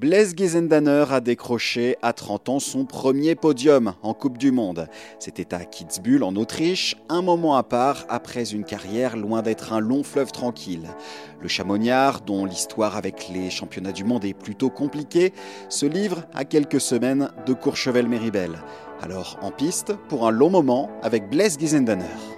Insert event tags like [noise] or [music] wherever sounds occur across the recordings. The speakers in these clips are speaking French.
Blaise Gezendaner a décroché à 30 ans son premier podium en Coupe du Monde. C'était à Kitzbühel en Autriche, un moment à part après une carrière loin d'être un long fleuve tranquille. Le Chamonniard, dont l'histoire avec les championnats du monde est plutôt compliquée, se livre à quelques semaines de Courchevel-Méribel. Alors en piste pour un long moment avec Blaise Gezendaner.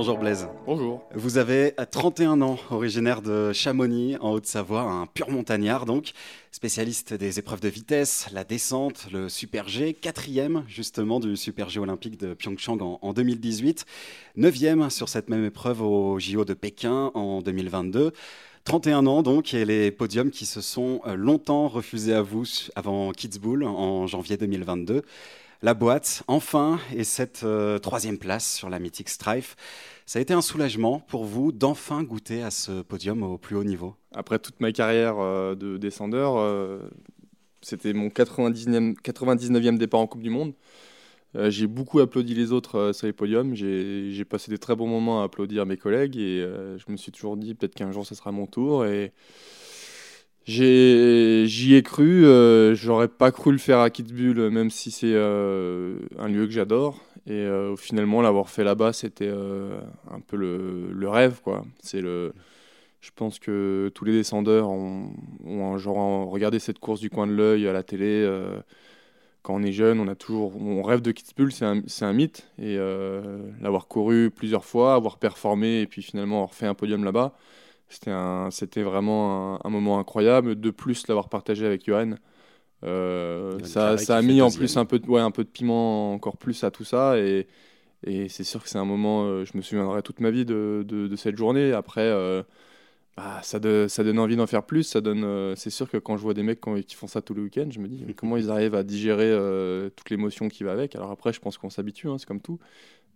Bonjour Blaise. Bonjour. Vous avez 31 ans, originaire de Chamonix, en Haute-Savoie, un pur montagnard donc, spécialiste des épreuves de vitesse, la descente, le Super G, quatrième justement du Super G olympique de Pyeongchang en, en 2018, neuvième sur cette même épreuve au JO de Pékin en 2022. 31 ans donc, et les podiums qui se sont euh, longtemps refusés à vous avant Kitzbühel en janvier 2022 la boîte, enfin, et cette euh, troisième place sur la mythique Strife. Ça a été un soulagement pour vous d'enfin goûter à ce podium au plus haut niveau? Après toute ma carrière euh, de descendeur, euh, c'était mon 99e, 99e départ en Coupe du Monde. j'ai beaucoup applaudi les autres sur les podiums. J'ai passé des très bons moments à applaudir mes collègues et je me suis toujours dit peut-être qu'un jour ce sera mon tour. Et J'y ai, cru, euh, j'aurais pas cru le faire à Kitzbühel, même si c'est euh, un lieu que j'adore. Et euh, finalement, l'avoir fait là-bas, c'était un peu le, rêve, quoi. C'est le, je pense que tous les descendeurs ont, ont genre regardé cette course du coin de l'œil à la télé. quand on est jeune, on a toujours, on rêve de Kitzbühel, c'est un, un, mythe. Et l'avoir couru plusieurs fois, avoir performé, et puis finalement avoir fait un podium là-bas c'était vraiment un, moment incroyable. De plus, l'avoir partagé avec Johan, euh, ça, ça a mis en plus un peu, de, ouais, un peu de piment encore plus à tout ça. Et, et c'est sûr que c'est un moment, euh, je me souviendrai toute ma vie de, de, cette journée. Après, euh, bah, ça, ça donne envie d'en faire plus. Ça donne, c'est sûr que quand je vois des mecs qui font ça tous les week-ends, je me dis [laughs] comment ils arrivent à digérer toute l'émotion qui va avec? Alors après, je pense qu'on s'habitue, hein, c'est comme tout.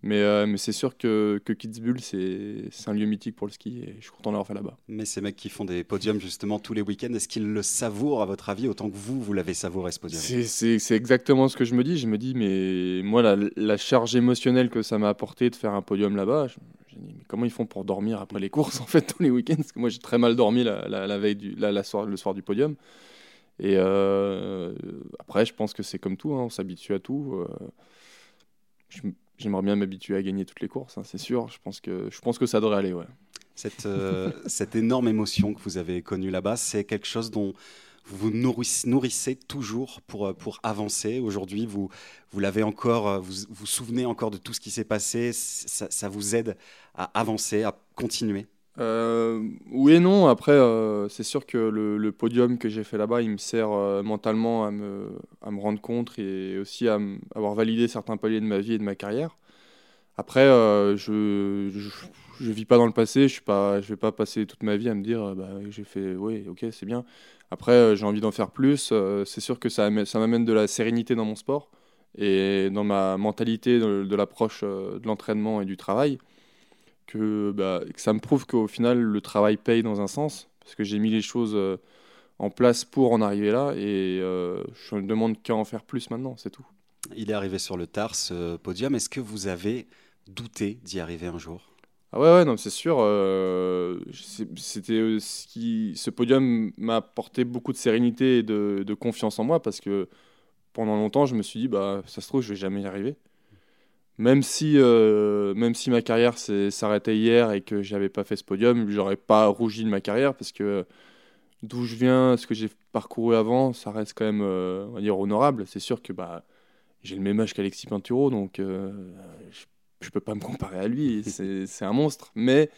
Mais, euh, mais c'est sûr que, que Kitzbühel, c'est un lieu mythique pour le ski et je suis content d'avoir fait là-bas. Mais ces mecs qui font des podiums justement tous les week-ends, est-ce qu'ils le savourent à votre avis autant que vous, vous l'avez savouré ce podium? C'est exactement ce que je me dis. Je me dis, mais moi, la, la charge émotionnelle que ça m'a apporté de faire un podium là-bas, je, me dis, mais comment ils font pour dormir après les courses en fait [laughs] tous les week-ends? Parce que moi, j'ai très mal dormi la, la, veille du, la, soir, le soir du podium. Et euh, après, je pense que c'est comme tout, hein, on s'habitue à tout. Euh, je, J'aimerais bien m'habituer à gagner toutes les courses, hein, c'est sûr. Je pense, que, je pense que ça devrait aller, ouais. Cette, euh, [laughs] cette énorme émotion que vous avez connue là-bas, c'est quelque chose dont vous vous nourrissez, toujours pour, euh, pour avancer. Aujourd'hui, vous, vous l'avez encore, euh, vous vous souvenez encore de tout ce qui s'est passé. Ça, vous aide à avancer, à continuer euh, oui et non. Après, euh, c'est sûr que le, podium que j'ai fait là-bas, il me sert euh, mentalement à me, rendre compte et aussi à avoir validé certains paliers de ma vie et de ma carrière. Après, je, je, vis pas dans le passé. Je suis pas, je vais pas passer toute ma vie à me dire, bah, j'ai fait, oui, ok, c'est bien. Après, j'ai envie d'en faire plus. c'est sûr que ça m'amène de la sérénité dans mon sport et dans ma mentalité de l'approche de l'entraînement et du travail que, bah, que ça me prouve qu'au final, le travail paye dans un sens, parce que j'ai mis les choses euh, en place pour en arriver là, et euh, je ne demande qu'à en faire plus maintenant, c'est tout. Il est arrivé sur le tard, ce podium. Est-ce que vous avez douté d'y arriver un jour? Ah ouais, ouais, non, c'est sûr. Euh, c'était ce qui, ce podium m'a apporté beaucoup de sérénité et de, de, confiance en moi parce que pendant longtemps, je me suis dit, bah, ça se trouve, je vais jamais y arriver. Même si, euh, même si ma carrière s'arrêtait hier et que j'avais pas fait ce podium, j'aurais pas rougi de ma carrière parce que d'où je viens, ce que j'ai parcouru avant, ça reste quand même, on va dire, honorable. C'est sûr que bah, j'ai le même âge qu'Alexis Pinturo, donc euh, je, je peux pas me comparer à lui, [laughs] c'est un monstre. Mais,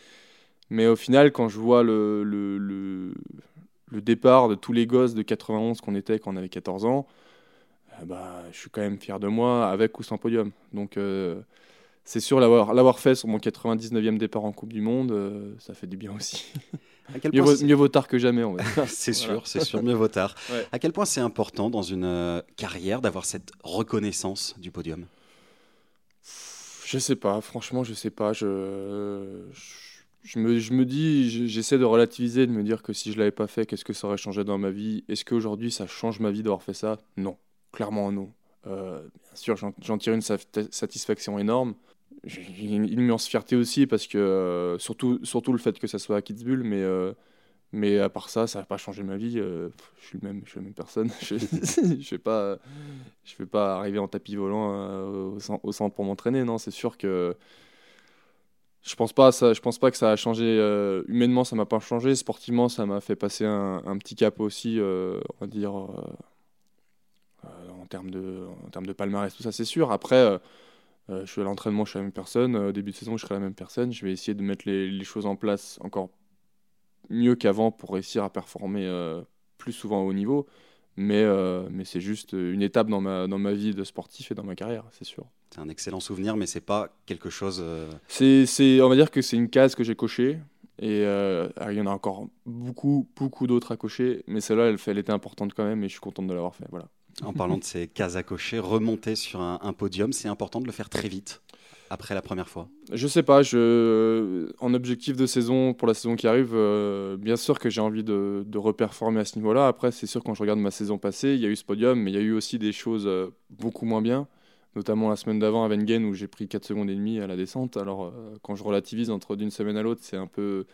mais au final, quand je vois le, le, le, le départ de tous les gosses de 91 qu'on était quand on avait 14 ans, euh, bah, je suis quand même fier de moi, avec ou sans podium. Donc euh, c'est sûr, l'avoir fait sur mon 99e départ en Coupe du Monde, euh, ça fait du bien aussi. [laughs] mieux, vaut, mieux, vaut, tard que jamais, on va [laughs] c'est sûr, c'est sûr, mieux vaut tard. [laughs] À quel point c'est important dans une carrière d'avoir cette reconnaissance du podium? Je sais pas, franchement, je sais pas. Je, je, me, je me, dis, j'essaie de relativiser, de me dire que si je l'avais pas fait, qu'est-ce que ça aurait changé dans ma vie? Est-ce qu'aujourd'hui ça change ma vie d'avoir fait ça? Non clairement non. Euh, bien sûr, j'en tire une satisfaction énorme. Une immense fierté aussi, parce que euh, surtout, surtout le fait que ça soit à Kitzbühel, mais, euh, mais à part ça, ça n'a pas changé ma vie. je, suis même, je suis la même personne. [laughs] je ne vais, pas, vais pas arriver en tapis volant au, centre pour m'entraîner. Non, c'est sûr que je pense pas ça je pense pas que ça a changé humainement ça m'a pas changé sportivement ça m'a fait passer un, petit cap aussi on va dire en termes de, en termes de palmarès, tout ça, c'est sûr. Après, euh, euh, je suis à l'entraînement, je suis la même personne. Au début de saison, je serai la même personne. Je vais essayer de mettre les, choses en place encore mieux qu'avant pour réussir à performer euh, plus souvent au haut niveau. Mais, mais c'est juste une étape dans ma, dans ma vie de sportif et dans ma carrière, c'est sûr. C'est un excellent souvenir, mais c'est pas quelque chose. C'est, on va dire que c'est une case que j'ai cochée. Et il y en a encore beaucoup, beaucoup d'autres à cocher. Mais celle-là, elle, elle était importante quand même et je suis contente de l'avoir fait. Voilà. En parlant de ces cases à cocher, remonter sur un, podium, c'est important de le faire très vite après la première fois Je sais pas, je, en objectif de saison pour la saison qui arrive, euh, bien sûr que j'ai envie de, reperformer à ce niveau-là. Après, c'est sûr quand je regarde ma saison passée, il y a eu ce podium, mais il y a eu aussi des choses euh, beaucoup moins bien, notamment la semaine d'avant à Wengen où j'ai pris 4 secondes et demie à la descente. Alors euh, quand je relativise entre d'une semaine à l'autre, c'est un peu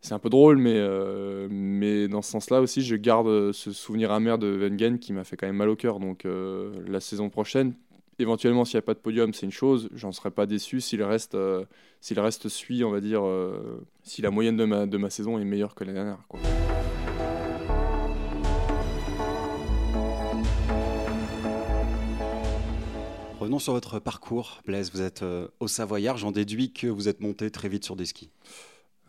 c'est un peu drôle, mais, euh, mais dans ce sens-là aussi, je garde ce souvenir amer de Wengen qui m'a fait quand même mal au cœur. Donc euh, la saison prochaine, éventuellement, s'il n'y a pas de podium, c'est une chose. J'en serais pas déçu s'il reste, euh, s'il reste suit, on va dire, si la moyenne de ma, de ma saison est meilleure que la dernière. Revenons sur votre parcours, Blaise. Vous êtes au Savoyard. J'en déduis que vous êtes monté très vite sur des skis.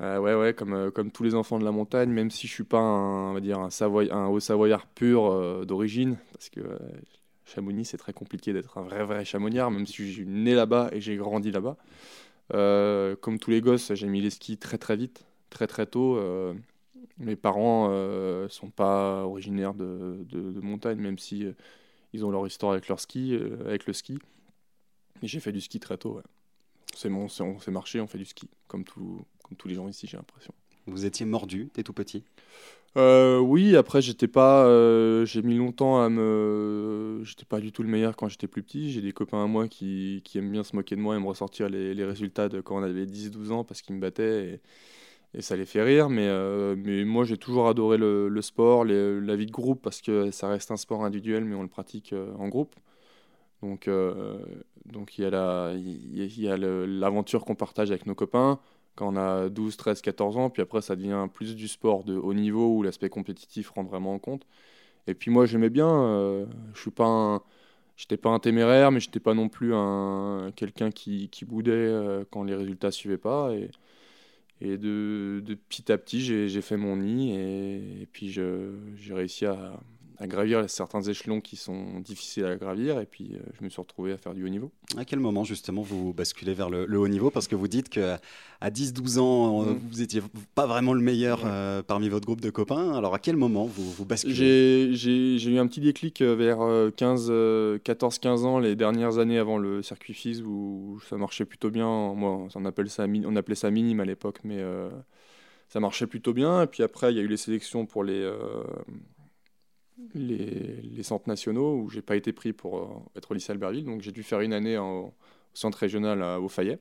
Euh, ouais, ouais, comme, euh, comme tous les enfants de la montagne, même si je suis pas un, on va dire un, haut savoyard pur euh, d'origine, parce que Chamonix, c'est très compliqué d'être un vrai, vrai chamoniard, même si je suis né là-bas et j'ai grandi là-bas. comme tous les gosses, j'ai mis les skis très, très vite, très, très tôt. mes parents ne sont pas originaires de, de, montagne, même si ils ont leur histoire avec, leur ski, avec le ski. Et j'ai fait du ski très tôt, C'est bon, on s'est marché, on fait du ski, comme tout, comme tous les gens ici, j'ai l'impression. Vous étiez mordu dès tout petit? Euh, Oui, après, j'étais pas. Euh, j'ai mis longtemps à me. J'étais pas du tout le meilleur quand j'étais plus petit. J'ai des copains à moi qui, qui, aiment bien se moquer de moi et me ressortir les, les résultats de quand on avait 10-12 ans parce qu'ils me battaient. Et, et, ça les fait rire. Mais, euh, mais moi, j'ai toujours adoré le, le sport, la vie de groupe parce que ça reste un sport individuel, mais on le pratique en groupe. Donc, donc il y a la, il y a l'aventure qu'on partage avec nos copains quand on a 12, 13, 14 ans, puis après ça devient plus du sport de haut niveau où l'aspect compétitif rentre vraiment en compte. Et puis moi j'aimais bien, euh, je suis pas j'étais pas un téméraire, mais j'étais pas non plus un quelqu'un qui, qui boudait euh, quand les résultats suivaient pas. Et, de, petit à petit j'ai fait mon nid et puis j'ai réussi à, à gravir certains échelons qui sont difficiles à gravir. Et puis, euh, je me suis retrouvé à faire du haut niveau. À quel moment, justement, vous basculez vers le, haut niveau? Parce que vous dites qu'à 10-12 ans, euh, mm. vous n'étiez pas vraiment le meilleur euh, parmi votre groupe de copains. Alors, à quel moment vous, vous basculez? J'ai eu un petit déclic vers 14-15 ans, les dernières années avant le circuit FIS, où ça marchait plutôt bien. Moi, on, appelle ça, on appelait ça minime à l'époque, mais ça marchait plutôt bien. Et puis après, il y a eu les sélections pour les les, centres nationaux où j'ai pas été pris pour euh, être au lycée Albertville. Donc j'ai dû faire une année au centre régional au Fayet.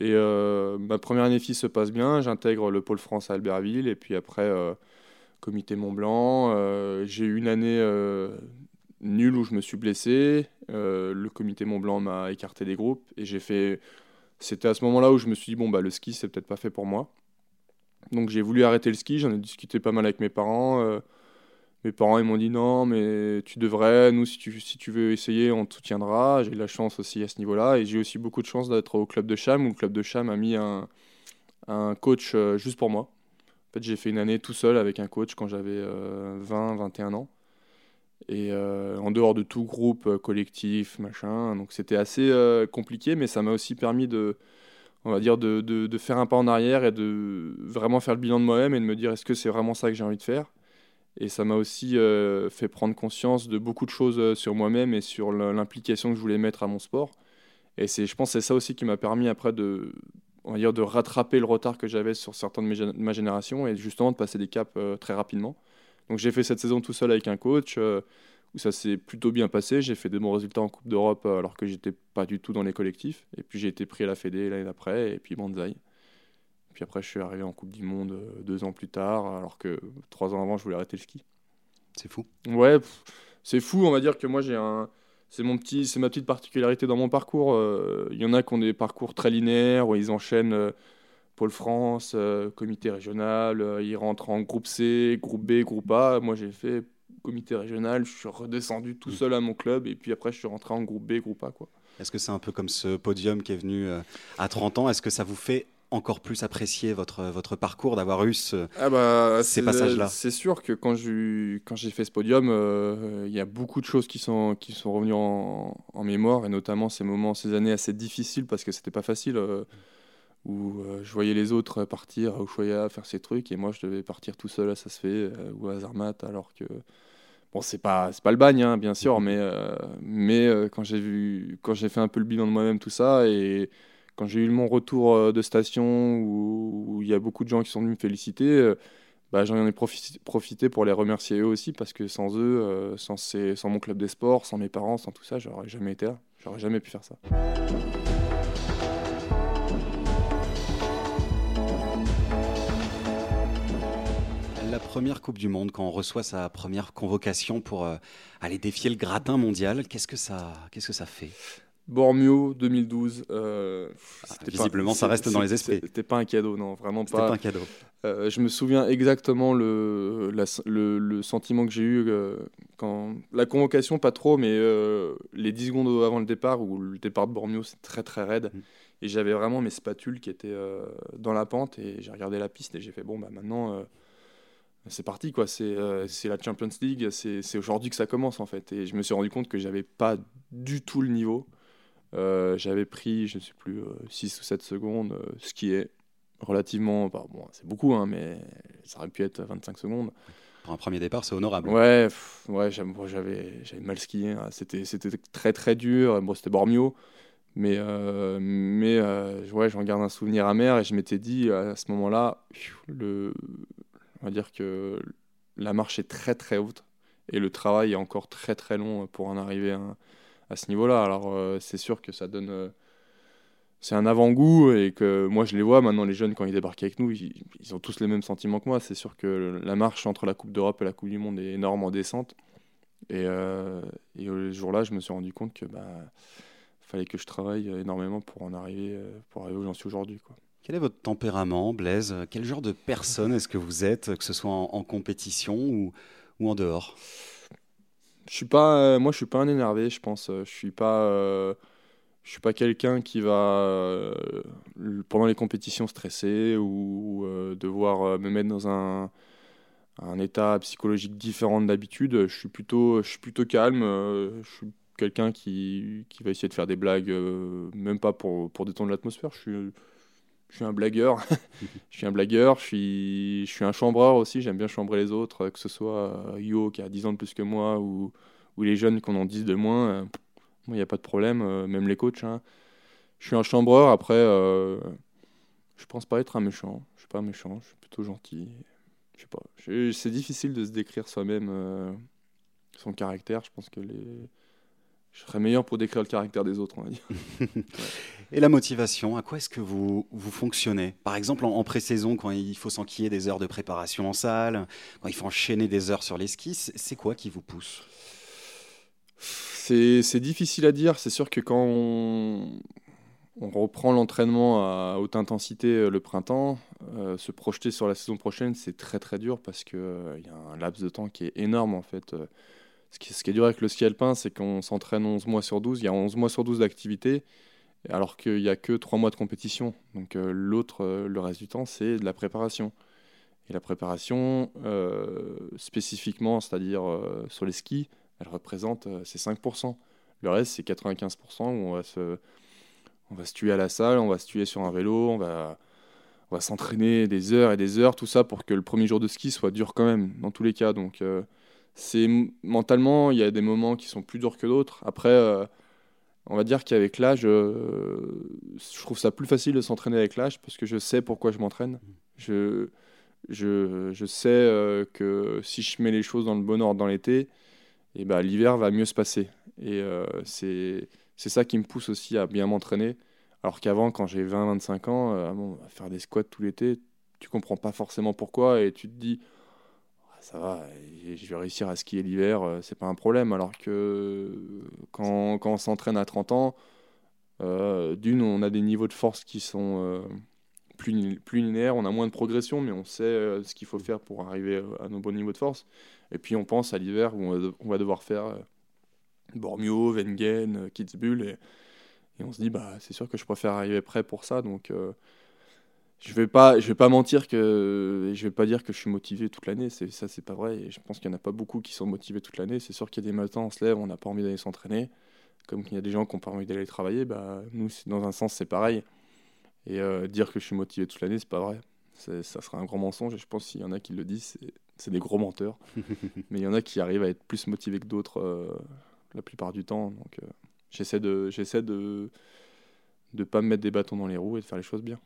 Et euh, ma première année FIS se passe bien. J'intègre le pôle France à Albertville. Et puis après, euh, comité Mont Blanc. j'ai eu une année nulle où je me suis blessé. le comité Mont Blanc m'a écarté des groupes. Et j'ai fait. C'était à ce moment-là où je me suis dit, bon, bah, le ski, c'est peut-être pas fait pour moi. Donc j'ai voulu arrêter le ski. J'en ai discuté pas mal avec mes parents mes parents ils m'ont dit non, mais tu devrais, nous si tu, si tu veux essayer, on te soutiendra. J'ai eu la chance aussi à ce niveau-là et j'ai aussi beaucoup de chance d'être au club de Cham où le club de Cham a mis un, un coach euh, juste pour moi. En fait, j'ai fait une année tout seul avec un coach quand j'avais 20, 21 ans. Et euh, en dehors de tout groupe collectif, machin. Donc c'était assez compliqué, mais ça m'a aussi permis de, on va dire, de, de, faire un pas en arrière et de vraiment faire le bilan de moi-même et de me dire est-ce que c'est vraiment ça que j'ai envie de faire? Et ça m'a aussi euh, fait prendre conscience de beaucoup de choses euh, sur moi-même et sur l'implication que je voulais mettre à mon sport. Et c'est, je pense c'est ça aussi qui m'a permis après de, on va dire, de rattraper le retard que j'avais sur certains de, ma génération et justement de passer des caps euh, très rapidement. Donc j'ai fait cette saison tout seul avec un coach où ça s'est plutôt bien passé. J'ai fait de bons résultats en Coupe d'Europe alors que j'étais pas du tout dans les collectifs. Et puis j'ai été pris à la Fédé l'année d'après et puis Banzai. Puis après, je suis arrivé en Coupe du Monde euh, deux ans plus tard, alors que trois ans avant, je voulais arrêter le ski. C'est fou. Ouais, c'est fou. On va dire que moi, j'ai un. C'est mon petit, c'est ma petite particularité dans mon parcours. Euh, il y en a qui ont des parcours très linéaires où ils enchaînent euh, Pôle France, comité régional, ils rentrent en groupe C, groupe B, groupe A. Moi, j'ai fait comité régional, je suis redescendu tout mm. seul à mon club et puis après, je suis rentré en groupe B, groupe A, quoi. Est-ce que c'est un peu comme ce podium qui est venu à 30 ans? Est-ce que ça vous fait encore plus apprécié votre, votre parcours, d'avoir eu ah bah, ces passages-là. C'est sûr que quand j'ai, quand fait ce podium, euh, il y a beaucoup de choses qui sont, qui sont revenues en, mémoire, et notamment ces moments, ces années assez difficiles, parce que c'était pas facile, euh, où euh, je voyais les autres partir au Choya faire ces trucs, et moi je devais partir tout seul à Ça se fait, ou à Zermatt, alors que... Bon, c'est pas, pas le bagne, hein, bien sûr, mais, mais quand, j'ai vu, quand j'ai fait un peu le bilan de moi-même, tout ça, et quand j'ai eu mon retour euh, de station où il y a beaucoup de gens qui sont venus me féliciter, euh, bah, j'en ai profité pour les remercier eux aussi parce que sans eux, euh, sans, mon club des sports, sans mes parents, sans tout ça, j'aurais jamais été là. J'aurais jamais pu faire ça. La première Coupe du Monde, quand on reçoit sa première convocation pour aller défier le gratin mondial, qu'est-ce que ça, qu'est-ce que ça fait? Bormio 2012. Euh, ah, visiblement, ça reste dans les esprits. C'était pas un cadeau, non, vraiment pas. pas un cadeau. Euh, je me souviens exactement le, le, sentiment que j'ai eu euh, quand la convocation, pas trop, mais les 10 secondes avant le départ, où le départ de Bormio, c'est très très raide. Mm. Et j'avais vraiment mes spatules qui étaient dans la pente, et j'ai regardé la piste et j'ai fait bon, bah maintenant c'est parti quoi c'est la Champions League c'est aujourd'hui que ça commence en fait et je me suis rendu compte que j'avais pas du tout le niveau euh, j'avais pris, je ne sais plus, 6 euh, ou 7 secondes, euh, ce qui est relativement. Bah, bon, c'est beaucoup, hein, mais ça aurait pu être 25 secondes. Pour un premier départ, c'est honorable. Ouais, ouais j'avais mal skié. Hein. C'était très très dur. Bon, c'était Bormio. Mais, mais ouais, j'en garde un souvenir amer et je m'étais dit à ce moment-là, le, on va dire que la marche est très très haute et le travail est encore très très long pour en arriver à, à ce niveau-là. Alors euh, c'est sûr que ça donne euh, c'est un avant-goût et que moi je les vois. Maintenant les jeunes quand ils débarquent avec nous ils, ont tous les mêmes sentiments que moi. C'est sûr que la marche entre la Coupe d'Europe et la Coupe du Monde est énorme en descente. Et, euh, et ce jour-là je me suis rendu compte que bah fallait que je travaille énormément pour en arriver pour arriver où j'en suis aujourd'hui. Quel est votre tempérament, Blaise? Quel genre de personne est-ce que vous êtes, que ce soit en, compétition ou, ou en dehors? Je suis pas, euh, moi, je suis pas un énervé, je pense. Je suis pas, euh, je suis pas quelqu'un qui va euh, pendant les compétitions stresser ou, devoir me mettre dans un, un état psychologique différent d'habitude. Je suis plutôt, je suis plutôt calme. je suis quelqu'un qui, qui, va essayer de faire des blagues, même pas pour, pour détendre l'atmosphère. Je suis je suis un blagueur. [laughs] je suis un blagueur, je suis, je suis un chambreur aussi, j'aime bien chambrer les autres, que ce soit euh, Yo qui a 10 ans de plus que moi ou, les jeunes qui en ont 10 de moins. Euh, il n'y a pas de problème, euh, même les coachs. Hein. Je suis un chambreur, après, euh, je pense pas être un méchant. Je suis pas méchant, je suis plutôt gentil. Je sais pas. C'est difficile de se décrire soi-même son caractère. Je pense que les je serais meilleur pour décrire le caractère des autres, on va dire. [laughs] Et la motivation, à quoi est-ce que vous, vous fonctionnez? Par exemple, en, pré-saison, quand il faut s'enquiller des heures de préparation en salle, quand il faut enchaîner des heures sur les skis, c'est quoi qui vous pousse? C'est difficile à dire. C'est sûr que quand on, on reprend l'entraînement à haute intensité le printemps. se projeter sur la saison prochaine, c'est très très dur parce qu'il il y a un laps de temps qui est énorme en fait. Ce qui, est dur avec le ski alpin, c'est qu'on s'entraîne 11 mois sur 12. Il y a 11 mois sur 12 d'activité alors qu'il n'y a que 3 mois de compétition. Donc l'autre, le reste du temps, c'est de la préparation. Et la préparation, spécifiquement, c'est-à-dire sur les skis, elle représente ces 5%. Le reste, c'est 95% où on va, se, on va se tuer à la salle, on va se tuer sur un vélo, on va, on va s'entraîner des heures et des heures, tout ça pour que le premier jour de ski soit dur quand même, dans tous les cas. Donc, euh, c'est mentalement, il y a des moments qui sont plus durs que d'autres. Après, euh, on va dire qu'avec l'âge, euh, je trouve ça plus facile de s'entraîner avec l'âge parce que je sais pourquoi je m'entraîne. Je, je, je, sais que si je mets les choses dans le bon ordre dans l'été, et bah, l'hiver va mieux se passer. Et euh, c'est ça qui me pousse aussi à bien m'entraîner. Alors qu'avant, quand j'ai 20-25 ans, euh, bon, faire des squats tout l'été, tu comprends pas forcément pourquoi et tu te dis ça va, je vais réussir à skier l'hiver, euh, c'est pas un problème. Alors que quand, quand on s'entraîne à 30 ans, d'une, on a des niveaux de force qui sont plus, plus linéaires, on a moins de progression, mais on sait ce qu'il faut faire pour arriver à nos bons niveaux de force. Et puis on pense à l'hiver où on va devoir faire euh, Bormio, Wengen, euh, Kitzbühel. Et, et on se dit, bah, c'est sûr que je préfère arriver prêt pour ça. Donc euh, je vais pas, je vais pas mentir que je vais pas dire que je suis motivé toute l'année. C'est ça, c'est pas vrai. Et je pense qu'il y en a pas beaucoup qui sont motivés toute l'année. C'est sûr qu'il y a des matins, on se lève, on n'a pas envie d'aller s'entraîner. Comme il y a des gens qui n'ont pas envie d'aller travailler, bah nous, dans un sens, c'est pareil. Et dire que je suis motivé toute l'année, c'est pas vrai. Ça serait un grand mensonge. Et je pense qu'il y en a qui le disent, c'est des gros menteurs. [laughs] Mais il y en a qui arrivent à être plus motivés que d'autres euh, la plupart du temps. Donc euh, j'essaie de j'essaie de de pas me mettre des bâtons dans les roues et de faire les choses bien.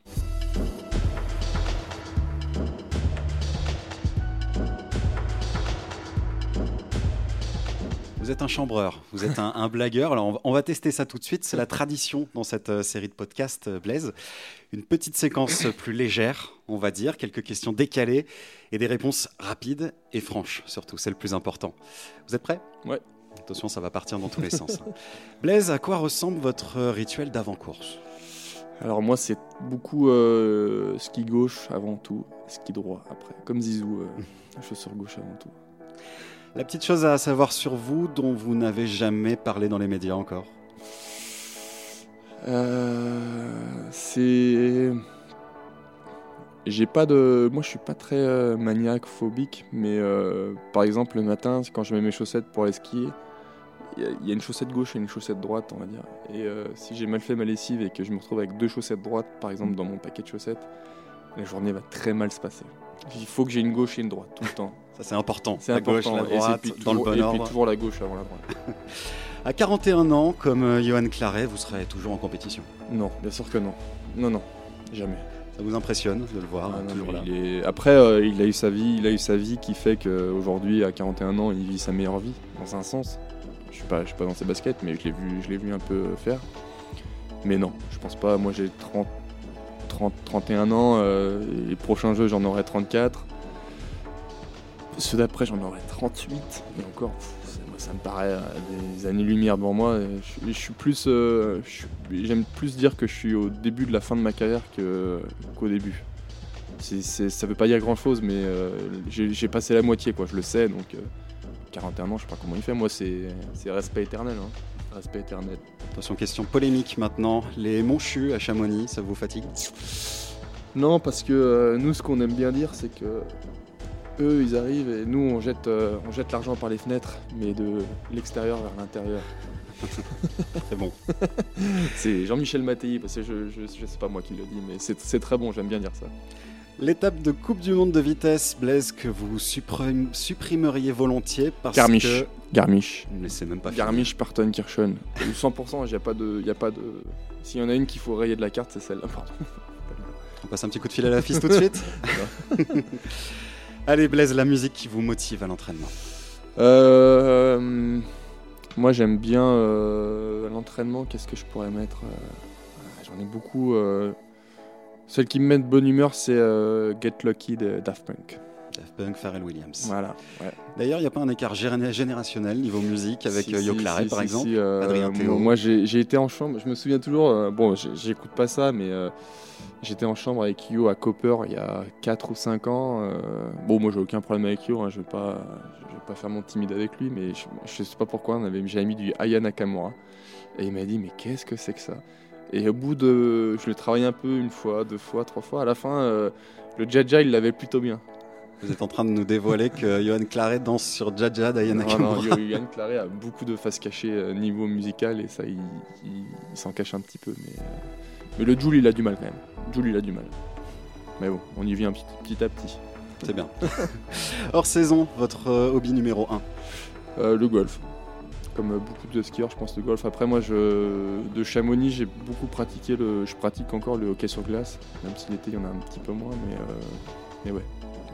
Vous êtes un chambreur, vous êtes un, blagueur. Alors on va, tester ça tout de suite. C'est la tradition dans cette euh, série de podcasts, euh, Blaise. Une petite séquence plus légère, on va dire, quelques questions décalées et des réponses rapides et franches, surtout. C'est le plus important. Vous êtes prêts? Ouais. Attention, ça va partir dans tous les sens. Hein. [laughs] Blaise, à quoi ressemble votre rituel d'avant-course? Alors moi, c'est beaucoup euh, ski gauche avant tout, ski droit après. Comme Zizou, chaussure gauche avant tout. La petite chose à savoir sur vous dont vous n'avez jamais parlé dans les médias encore euh, C'est. J'ai pas de. Moi, je suis pas très euh, maniaque, phobique, mais euh, par exemple, le matin, quand je mets mes chaussettes pour aller skier, il y, a une chaussette gauche et une chaussette droite, on va dire. Et si j'ai mal fait ma lessive et que je me retrouve avec deux chaussettes droites, par exemple, dans mon paquet de chaussettes, la journée va très mal se passer. Il faut que j'ai une gauche et une droite tout le temps. Ça c'est important. C'est important. Gauche, la droite, dans le bon ordre. Et puis toujours la gauche avant la droite. [laughs] à 41 ans, comme euh, Johan Claret, vous serez toujours en compétition Non, bien sûr que non. Non, non, jamais. Ça vous impressionne de le voir ah, toujours là. Après, euh, il a eu sa vie, il a eu sa vie qui fait qu'aujourd'hui, à 41 ans, il vit sa meilleure vie, dans un sens. Je suis pas, je suis pas dans ses baskets, mais je l'ai vu, je l'ai vu un peu faire. Mais non, je pense pas. Moi, j'ai 30, 30, 31 ans. Euh, les prochains jeux, j'en aurai 34. Ceux d'après, j'en aurai 38. Et encore, ça me paraît des années-lumière devant moi. Je, suis plus, euh, j'aime plus dire que je suis au début de la fin de ma carrière qu'au début. C'est, ça veut pas dire grand chose, mais euh, j'ai, passé la moitié, quoi. Je le sais, donc 41 ans, je sais pas comment il fait. Moi, c'est, respect éternel. Hein. Respect éternel. Attention, question polémique maintenant. Les Monchus à Chamonix, ça vous fatigue? Non, parce que euh, nous, ce qu'on aime bien dire, c'est que eux, ils arrivent et nous, on jette, euh, on jette l'argent par les fenêtres, mais de l'extérieur vers l'intérieur. [laughs] c'est bon. [laughs] c'est Jean-Michel Mattei, parce que je, je, sais pas moi qui le dis, mais c'est très bon, j'aime bien dire ça. L'étape de Coupe du Monde de vitesse, Blaise, que vous supprimeriez volontiers parce Garmisch. que... Garmisch. Ne laissez même pas Garmisch, Parton, Kirchen. 100%, il a pas de... Y a pas de... S'il y en a une qu'il faut rayer de la carte, c'est celle-là, On passe un petit coup de fil à la fille tout de suite [laughs] Allez Blaise, la musique qui vous motive à l'entraînement. Euh, Moi j'aime bien euh, l'entraînement, qu'est-ce que je pourrais mettre euh, J'en ai beaucoup... Celle qui me met de bonne humeur, c'est euh, Get Lucky de Daft Punk. Daft Punk, Pharrell Williams. Voilà. D'ailleurs, il n'y a pas un écart générationnel niveau musique avec si, Yo Claret, par exemple Adrien Théo? Moi, j'ai été en chambre, je me souviens toujours, bon, j'écoute pas ça, mais j'étais en chambre avec Yo à Copper il y a 4 ou 5 ans. bon, moi, j'ai aucun problème avec Yo, hein, je ne vais, pas, je vais pas faire mon timide avec lui, mais je ne sais pas pourquoi, on avait, j'avais mis du Aya Nakamura. Et il m'a dit, mais qu'est-ce que c'est que ça? Et au bout de. Je l'ai travaillé un peu, une fois, deux fois, trois fois. À la fin, le Jaja, il l'avait plutôt bien. Vous êtes en train de nous dévoiler que Johan Claret danse sur Jaja d'Ayana Non, non, Johan Claret a beaucoup de faces cachées euh, niveau musical et ça, il, s'en cache un petit peu. Mais, euh, mais le Jules, il a du mal quand même. Jules, il a du mal. Mais bon, on y vient petit, petit à petit. C'est bien. [laughs] Hors saison, votre euh, hobby numéro 1 Le golf. Comme beaucoup de skieurs, je pense le golf. Après, moi, je, de Chamonix, j'ai beaucoup pratiqué le. Je pratique encore le hockey sur glace, même si l'été, il y en a un petit peu moins. Mais, mais ouais,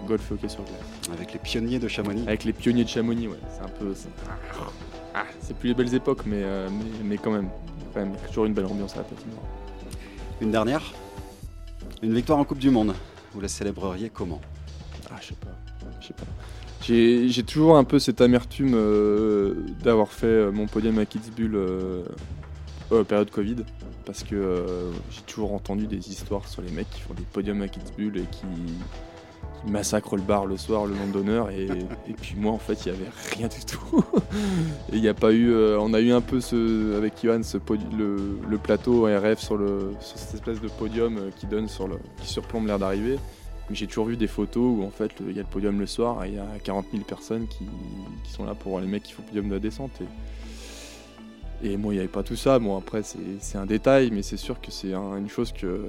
golf et hockey sur glace. Avec les pionniers de Chamonix Avec les pionniers de Chamonix, ouais. C'est un peu. Ah, c'est plus les belles époques, mais, euh, mais, quand même. Quand même, toujours une belle ambiance à la patinoire. Une dernière Une victoire en Coupe du Monde. Vous la célébreriez comment? Ah, je sais pas. Je sais pas. J'ai toujours un peu cette amertume euh, d'avoir fait euh, mon podium à Kitzbühel euh, période Covid parce que j'ai toujours entendu des histoires sur les mecs qui font des podiums à Kitzbühel et qui, massacre le bar le soir, le nom d'honneur. Et, puis moi, en fait, il n'y avait rien du tout. et il n'y a pas eu. Euh, on a eu un peu ce, avec Johan ce le, plateau RF sur, le, cette espèce de podium euh, qui donne sur le, qui surplombe l'air d'arrivée. Mais j'ai toujours vu des photos où en fait il y a le podium le soir et il y a 40 000 personnes qui, sont là pour voir les mecs qui font le podium de la descente. Et, et moi, il n'y avait pas tout ça. Bon, après, c'est un détail, mais c'est sûr que c'est une chose que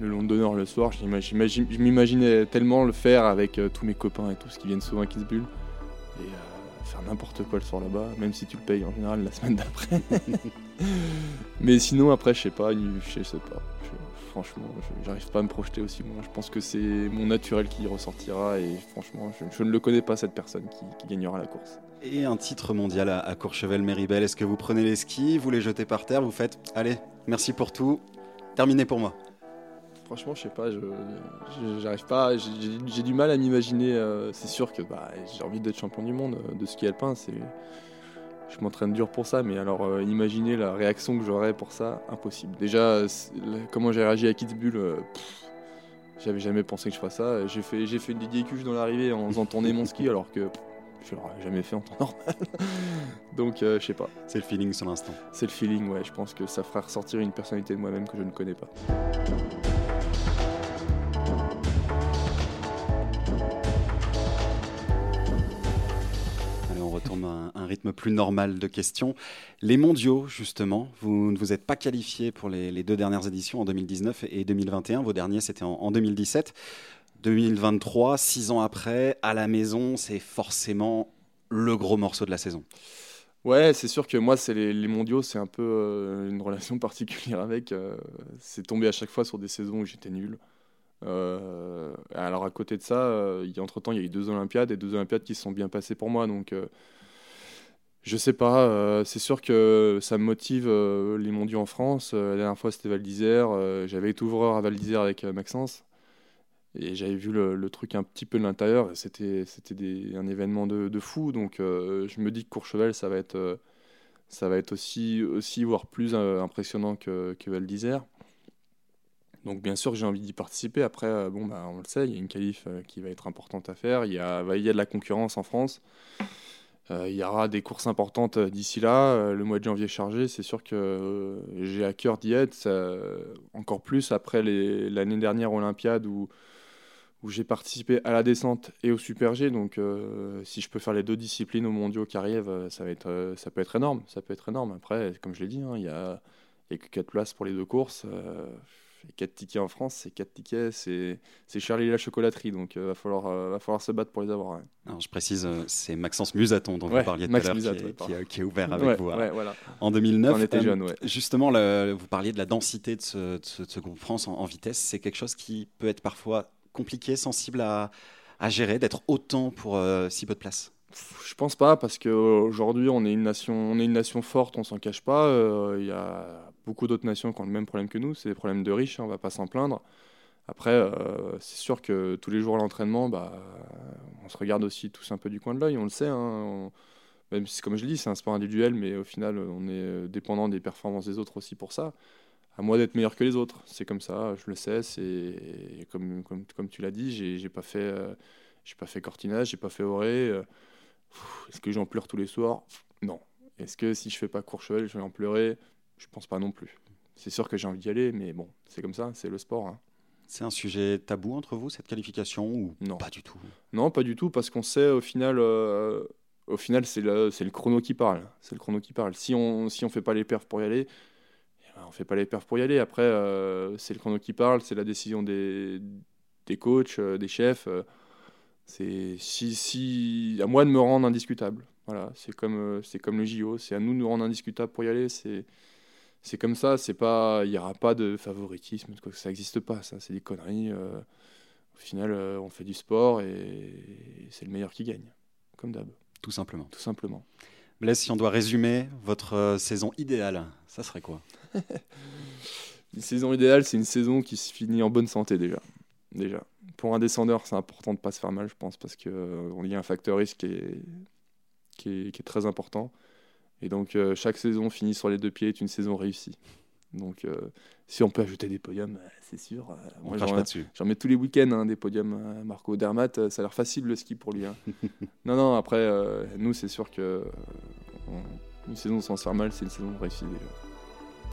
le long d'honneur le soir, je m'imaginais tellement le faire avec euh, tous mes copains et tout ce qui viennent souvent à Kissbull. Et euh, faire n'importe quoi le soir là-bas, même si tu le payes en général la semaine d'après. [laughs] Mais sinon, après, je sais pas, je sais pas. Franchement, j'arrive pas à me projeter aussi loin. Je pense que c'est mon naturel qui ressortira et franchement, je, ne le connais pas cette personne qui, gagnera la course. Et un titre mondial à, à Courchevel-Méribel, est-ce que vous prenez les skis, vous les jetez par terre, vous faites allez, merci pour tout, terminé pour moi Franchement, je sais pas, j'arrive pas, j'ai du mal à m'imaginer. Euh, c'est sûr que bah, j'ai envie d'être champion du monde euh, de ski alpin, c'est, je m'entraîne dur pour ça, mais alors euh, imaginer la réaction que j'aurais pour ça, impossible. Déjà, comment j'ai réagi à Kitzbühel, j'avais jamais pensé que je fasse ça. J'ai fait, j'ai fait une dans l'arrivée en faisant tourner mon ski, alors que je l'aurais jamais fait en temps normal. [laughs] Donc, je sais pas. C'est le feeling sur l'instant. C'est le feeling, ouais. Je pense que ça fera ressortir une personnalité de moi-même que je ne connais pas. Un, rythme plus normal de questions. Les mondiaux, justement, vous ne vous êtes pas qualifié pour les, deux dernières éditions en 2019 et 2021. Vos derniers, c'était en, 2017. 2023, six ans après, à la maison, c'est forcément le gros morceau de la saison. Ouais, c'est sûr que moi, c'est les, mondiaux, c'est un peu euh, une relation [laughs] particulière avec. Euh, c'est tombé à chaque fois sur des saisons où j'étais nul. Euh, alors à côté de ça, entre-temps, il y a eu deux Olympiades et deux Olympiades qui se sont bien passées pour moi. Donc je sais pas, euh, c'est sûr que ça me motive euh, les mondiaux en France. Euh, la dernière fois c'était Val d'Isère, j'avais été ouvreur à Val d'Isère avec Maxence et j'avais vu le, truc un petit peu de l'intérieur. C'était c'était un événement de, fou, donc je me dis que Courchevel ça va être aussi voire plus impressionnant que, Val d'Isère. Donc bien sûr j'ai envie d'y participer. Après bon bah on le sait, il y a une qualif qui va être importante à faire. Il y a il y a de la concurrence en France. Euh, il y aura des courses importantes euh, d'ici là. Euh, le mois de janvier chargé, c'est sûr que j'ai à cœur d'y être. encore plus après l'année dernière Olympiade où, j'ai participé à la descente et au Super G. Donc, si je peux faire les deux disciplines aux mondiaux qui arrivent, ça, peut être énorme. Ça peut être énorme. Après, comme je l'ai dit, hein, il n'y a, a, que 4 places pour les deux courses. 4 tickets en France, c'est 4 tickets, c'est Charlie la chocolaterie, donc il euh, va, falloir, euh, va falloir se battre pour les avoir. Alors, je précise, euh, c'est Maxence Musaton dont vous parliez tout à l'heure, qui, est ouvert avec vous en 2009. On était jeune, justement, vous parliez de la densité de ce, groupe France en, vitesse. C'est quelque chose qui peut être parfois compliqué, sensible à, à gérer, d'être autant pour si peu de place? Je pense pas parce qu'aujourd'hui on est une nation, on est une nation forte, on s'en cache pas. Il y a beaucoup d'autres nations qui ont le même problème que nous, c'est des problèmes de riches, on hein, on va pas s'en plaindre. Après, euh, c'est sûr que tous les jours à l'entraînement, bah, on se regarde aussi tous un peu du coin de l'œil, on le sait. Hein, même si, comme je dis, c'est un sport individuel, mais au final, on est dépendant des performances des autres aussi pour ça. À moi d'être meilleur que les autres, c'est comme ça, je le sais. Comme, tu l'as dit, j'ai pas fait, euh, pas fait Cortinage, j'ai pas fait. Euh, est-ce que j'en pleure tous les soirs? Non. Est-ce que si je fais pas Courchevel, je vais en pleurer? Je pense pas non plus. C'est sûr que j'ai envie d'y aller, mais bon, c'est comme ça, c'est le sport. Hein. C'est un sujet tabou entre vous, cette qualification, ou non. pas du tout? Non, pas du tout, parce qu'on sait au final, euh, au final c'est le, le, chrono qui parle. C'est le chrono qui parle. Si on si on fait pas les perfs pour y aller, eh ben, on fait pas les perfs pour y aller. Après, euh, c'est le chrono qui parle, c'est la décision des, des coachs, euh, des chefs. c'est si, si, à moi de me rendre indiscutable. Voilà, c'est comme, c'est comme le JO, c'est à nous de nous rendre indiscutable pour y aller. C'est c'est comme ça, c'est pas, il n'y aura pas de favoritisme, ça n'existe pas, ça, c'est des conneries. Euh, au final, euh, on fait du sport et c'est le meilleur qui gagne, comme d'hab. Tout simplement. Tout simplement. Blaise, si on doit résumer votre euh, saison idéale, ça serait quoi? [laughs] Une saison idéale, c'est une saison qui se finit en bonne santé déjà. Déjà. Pour un descendeur, c'est important de ne pas se faire mal, je pense, parce qu'il y a un facteur risque qui est très important. Et donc, euh, chaque saison finie sur les deux pieds est une saison réussie. Donc, euh, si on peut ajouter des podiums, euh, c'est sûr. on ne pas dessus. J'en mets tous les week-ends hein, des podiums. Marco Dermat, ça a l'air facile le ski pour lui. Hein. [laughs] non, non, après, nous, c'est sûr que une saison sans se faire mal, c'est une saison réussie déjà.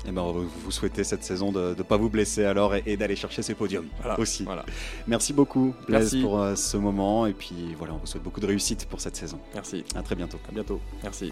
Et eh ben, vous souhaitez cette saison de ne pas vous blesser alors et, d'aller chercher ces podiums aussi. Voilà. Merci beaucoup Blaise pour ce moment et puis voilà, on vous souhaite beaucoup de réussite pour cette saison. Merci. À très bientôt. À bientôt. Merci.